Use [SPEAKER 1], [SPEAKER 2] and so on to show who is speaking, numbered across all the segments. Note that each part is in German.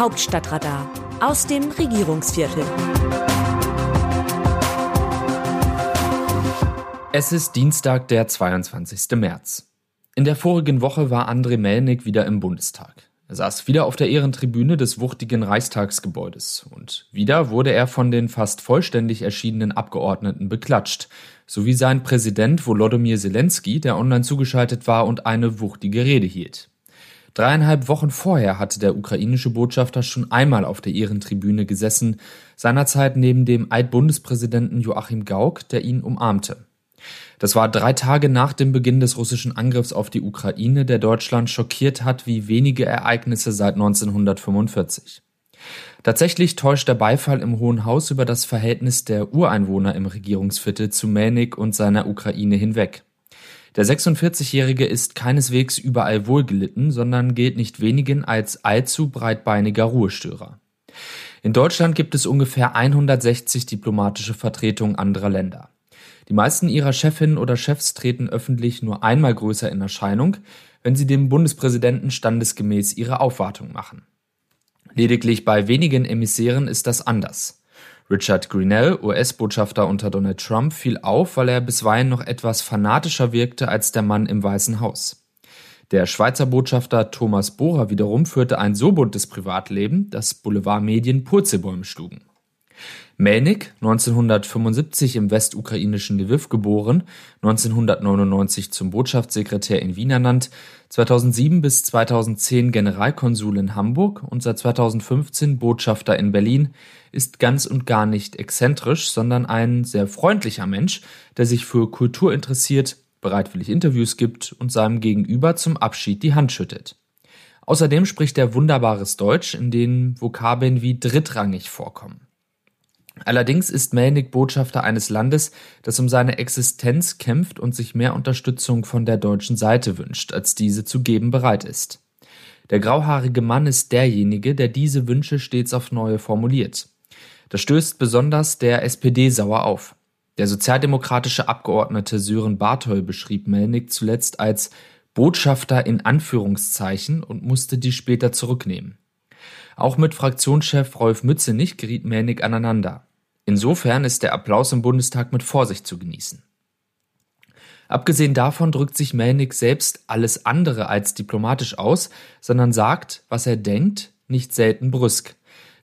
[SPEAKER 1] Hauptstadtradar aus dem Regierungsviertel.
[SPEAKER 2] Es ist Dienstag, der 22. März. In der vorigen Woche war André Melnik wieder im Bundestag. Er saß wieder auf der Ehrentribüne des wuchtigen Reichstagsgebäudes und wieder wurde er von den fast vollständig erschienenen Abgeordneten beklatscht, sowie sein Präsident Volodymyr Zelensky, der online zugeschaltet war und eine wuchtige Rede hielt. Dreieinhalb Wochen vorher hatte der ukrainische Botschafter schon einmal auf der Ehrentribüne gesessen, seinerzeit neben dem Altbundespräsidenten Joachim Gauck, der ihn umarmte. Das war drei Tage nach dem Beginn des russischen Angriffs auf die Ukraine, der Deutschland schockiert hat wie wenige Ereignisse seit 1945. Tatsächlich täuscht der Beifall im Hohen Haus über das Verhältnis der Ureinwohner im Regierungsviertel zu Mähnig und seiner Ukraine hinweg. Der 46-Jährige ist keineswegs überall wohlgelitten, sondern gilt nicht wenigen als allzu breitbeiniger Ruhestörer. In Deutschland gibt es ungefähr 160 diplomatische Vertretungen anderer Länder. Die meisten ihrer Chefinnen oder Chefs treten öffentlich nur einmal größer in Erscheinung, wenn sie dem Bundespräsidenten standesgemäß ihre Aufwartung machen. Lediglich bei wenigen Emissären ist das anders. Richard Grinnell, US-Botschafter unter Donald Trump, fiel auf, weil er bisweilen noch etwas fanatischer wirkte als der Mann im Weißen Haus. Der Schweizer Botschafter Thomas Bohrer wiederum führte ein so buntes Privatleben, dass Boulevardmedien Purzelbäume schlugen. Melnik, 1975 im westukrainischen Lviv geboren, 1999 zum Botschaftssekretär in Wien ernannt, 2007 bis 2010 Generalkonsul in Hamburg und seit 2015 Botschafter in Berlin, ist ganz und gar nicht exzentrisch, sondern ein sehr freundlicher Mensch, der sich für Kultur interessiert, bereitwillig Interviews gibt und seinem Gegenüber zum Abschied die Hand schüttet. Außerdem spricht er wunderbares Deutsch, in dem Vokabeln wie drittrangig vorkommen. Allerdings ist Melnik Botschafter eines Landes, das um seine Existenz kämpft und sich mehr Unterstützung von der deutschen Seite wünscht, als diese zu geben bereit ist. Der grauhaarige Mann ist derjenige, der diese Wünsche stets auf neue formuliert. Das stößt besonders der SPD sauer auf. Der sozialdemokratische Abgeordnete Sören Barthol beschrieb Melnik zuletzt als Botschafter in Anführungszeichen und musste die später zurücknehmen. Auch mit Fraktionschef Rolf Mützenich geriet Melnik aneinander. Insofern ist der Applaus im Bundestag mit Vorsicht zu genießen. Abgesehen davon drückt sich Melnick selbst alles andere als diplomatisch aus, sondern sagt, was er denkt, nicht selten brüsk.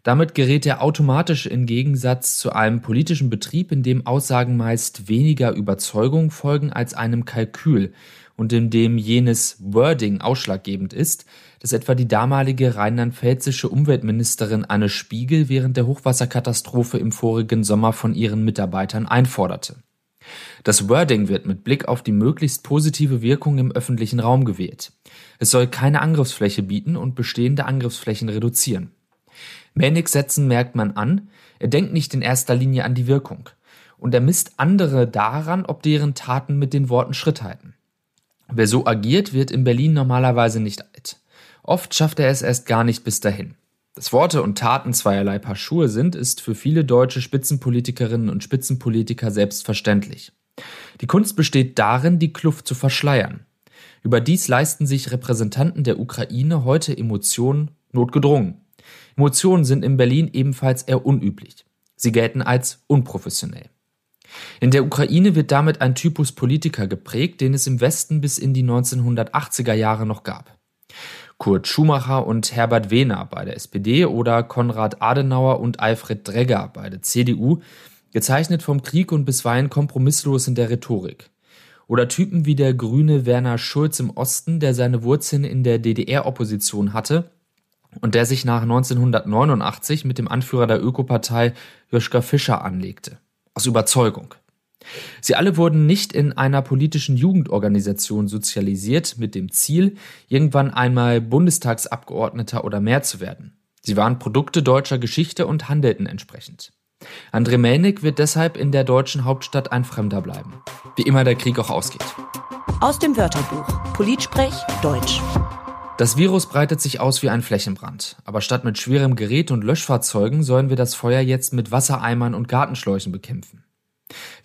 [SPEAKER 2] Damit gerät er automatisch in Gegensatz zu einem politischen Betrieb, in dem Aussagen meist weniger Überzeugung folgen als einem Kalkül und in dem jenes Wording ausschlaggebend ist, das etwa die damalige rheinland-pfälzische Umweltministerin Anne Spiegel während der Hochwasserkatastrophe im vorigen Sommer von ihren Mitarbeitern einforderte. Das Wording wird mit Blick auf die möglichst positive Wirkung im öffentlichen Raum gewählt. Es soll keine Angriffsfläche bieten und bestehende Angriffsflächen reduzieren. Mänig Sätzen merkt man an, er denkt nicht in erster Linie an die Wirkung. Und er misst andere daran, ob deren Taten mit den Worten Schritt halten. Wer so agiert, wird in Berlin normalerweise nicht alt. Oft schafft er es erst gar nicht bis dahin. Dass Worte und Taten zweierlei Paar Schuhe sind, ist für viele deutsche Spitzenpolitikerinnen und Spitzenpolitiker selbstverständlich. Die Kunst besteht darin, die Kluft zu verschleiern. Überdies leisten sich Repräsentanten der Ukraine heute Emotionen notgedrungen. Emotionen sind in Berlin ebenfalls eher unüblich. Sie gelten als unprofessionell. In der Ukraine wird damit ein Typus Politiker geprägt, den es im Westen bis in die 1980er Jahre noch gab. Kurt Schumacher und Herbert Wehner bei der SPD oder Konrad Adenauer und Alfred Dregger bei der CDU, gezeichnet vom Krieg und bisweilen kompromisslos in der Rhetorik. Oder Typen wie der grüne Werner Schulz im Osten, der seine Wurzeln in der DDR-Opposition hatte und der sich nach 1989 mit dem Anführer der Ökopartei Joschka Fischer anlegte. Aus Überzeugung. Sie alle wurden nicht in einer politischen Jugendorganisation sozialisiert mit dem Ziel, irgendwann einmal Bundestagsabgeordneter oder mehr zu werden. Sie waren Produkte deutscher Geschichte und handelten entsprechend. André Melnik wird deshalb in der deutschen Hauptstadt ein Fremder bleiben. Wie immer der Krieg auch ausgeht.
[SPEAKER 1] Aus dem Wörterbuch Politsprech Deutsch.
[SPEAKER 2] Das Virus breitet sich aus wie ein Flächenbrand. Aber statt mit schwerem Gerät und Löschfahrzeugen sollen wir das Feuer jetzt mit Wassereimern und Gartenschläuchen bekämpfen.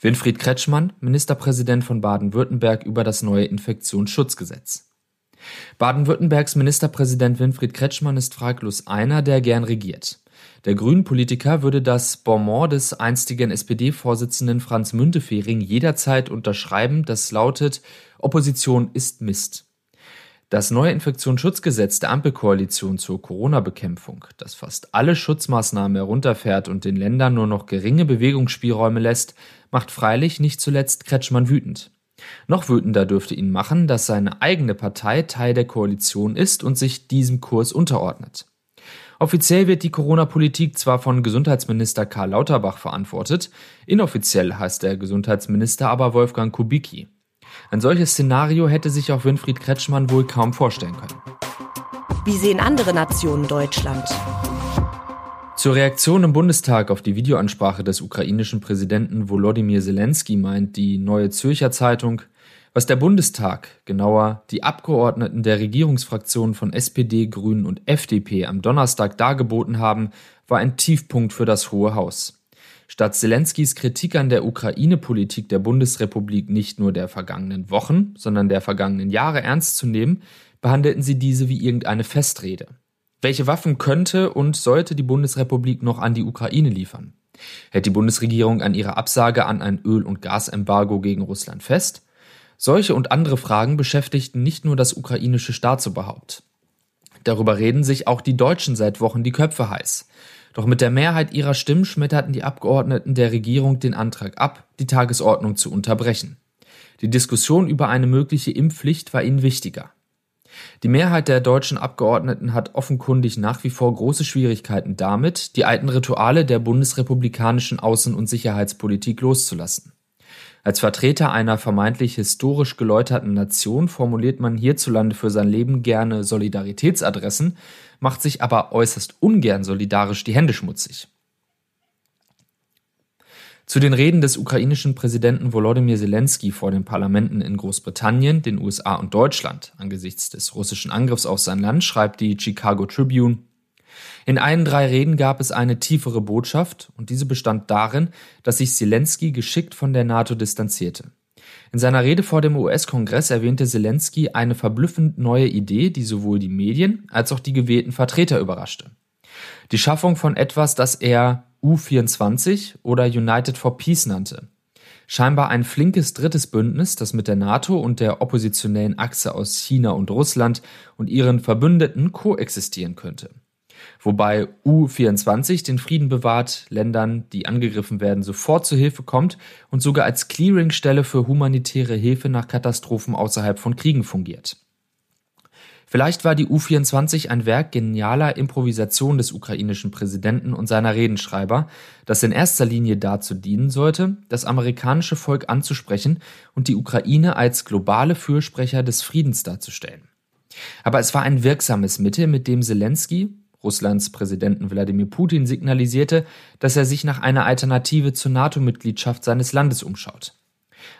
[SPEAKER 2] Winfried Kretschmann, Ministerpräsident von Baden-Württemberg über das neue Infektionsschutzgesetz. Baden-Württembergs Ministerpräsident Winfried Kretschmann ist fraglos einer, der gern regiert. Der Grünen-Politiker würde das Bonmot des einstigen SPD-Vorsitzenden Franz Müntefering jederzeit unterschreiben, das lautet Opposition ist Mist. Das neue Infektionsschutzgesetz der Ampelkoalition zur Corona-Bekämpfung, das fast alle Schutzmaßnahmen herunterfährt und den Ländern nur noch geringe Bewegungsspielräume lässt, macht freilich nicht zuletzt Kretschmann wütend. Noch wütender dürfte ihn machen, dass seine eigene Partei Teil der Koalition ist und sich diesem Kurs unterordnet. Offiziell wird die Corona-Politik zwar von Gesundheitsminister Karl Lauterbach verantwortet, inoffiziell heißt der Gesundheitsminister aber Wolfgang Kubicki. Ein solches Szenario hätte sich auch Winfried Kretschmann wohl kaum vorstellen können.
[SPEAKER 1] Wie sehen andere Nationen Deutschland?
[SPEAKER 2] Zur Reaktion im Bundestag auf die Videoansprache des ukrainischen Präsidenten Volodymyr Zelensky meint die Neue Zürcher Zeitung, was der Bundestag, genauer die Abgeordneten der Regierungsfraktionen von SPD, Grünen und FDP am Donnerstag dargeboten haben, war ein Tiefpunkt für das Hohe Haus. Statt Zelenskys Kritik an der Ukraine-Politik der Bundesrepublik nicht nur der vergangenen Wochen, sondern der vergangenen Jahre ernst zu nehmen, behandelten sie diese wie irgendeine Festrede. Welche Waffen könnte und sollte die Bundesrepublik noch an die Ukraine liefern? Hält die Bundesregierung an ihrer Absage an ein Öl- und Gasembargo gegen Russland fest? Solche und andere Fragen beschäftigten nicht nur das ukrainische Staatsoberhaupt. Darüber reden sich auch die Deutschen seit Wochen die Köpfe heiß. Doch mit der Mehrheit ihrer Stimmen schmetterten die Abgeordneten der Regierung den Antrag ab, die Tagesordnung zu unterbrechen. Die Diskussion über eine mögliche Impfpflicht war ihnen wichtiger. Die Mehrheit der deutschen Abgeordneten hat offenkundig nach wie vor große Schwierigkeiten damit, die alten Rituale der bundesrepublikanischen Außen- und Sicherheitspolitik loszulassen. Als Vertreter einer vermeintlich historisch geläuterten Nation formuliert man hierzulande für sein Leben gerne Solidaritätsadressen, macht sich aber äußerst ungern solidarisch die Hände schmutzig. Zu den Reden des ukrainischen Präsidenten Volodymyr Zelensky vor den Parlamenten in Großbritannien, den USA und Deutschland angesichts des russischen Angriffs auf sein Land schreibt die Chicago Tribune in allen drei Reden gab es eine tiefere Botschaft und diese bestand darin, dass sich Zelensky geschickt von der NATO distanzierte. In seiner Rede vor dem US-Kongress erwähnte Zelensky eine verblüffend neue Idee, die sowohl die Medien als auch die gewählten Vertreter überraschte. Die Schaffung von etwas, das er U24 oder United for Peace nannte. Scheinbar ein flinkes drittes Bündnis, das mit der NATO und der oppositionellen Achse aus China und Russland und ihren Verbündeten koexistieren könnte wobei U24 den Frieden bewahrt, Ländern, die angegriffen werden, sofort zu Hilfe kommt und sogar als Clearingstelle für humanitäre Hilfe nach Katastrophen außerhalb von Kriegen fungiert. Vielleicht war die U24 ein Werk genialer Improvisation des ukrainischen Präsidenten und seiner Redenschreiber, das in erster Linie dazu dienen sollte, das amerikanische Volk anzusprechen und die Ukraine als globale Fürsprecher des Friedens darzustellen. Aber es war ein wirksames Mittel, mit dem Zelensky, Russlands Präsidenten Wladimir Putin signalisierte, dass er sich nach einer Alternative zur NATO-Mitgliedschaft seines Landes umschaut.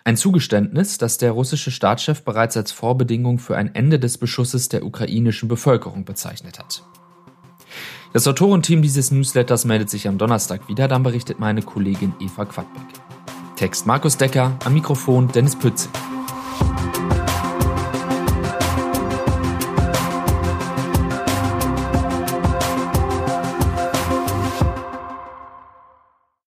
[SPEAKER 2] Ein Zugeständnis, das der russische Staatschef bereits als Vorbedingung für ein Ende des Beschusses der ukrainischen Bevölkerung bezeichnet hat. Das Autorenteam dieses Newsletters meldet sich am Donnerstag wieder, dann berichtet meine Kollegin Eva Quadbeck. Text Markus Decker, am Mikrofon Dennis Pützig.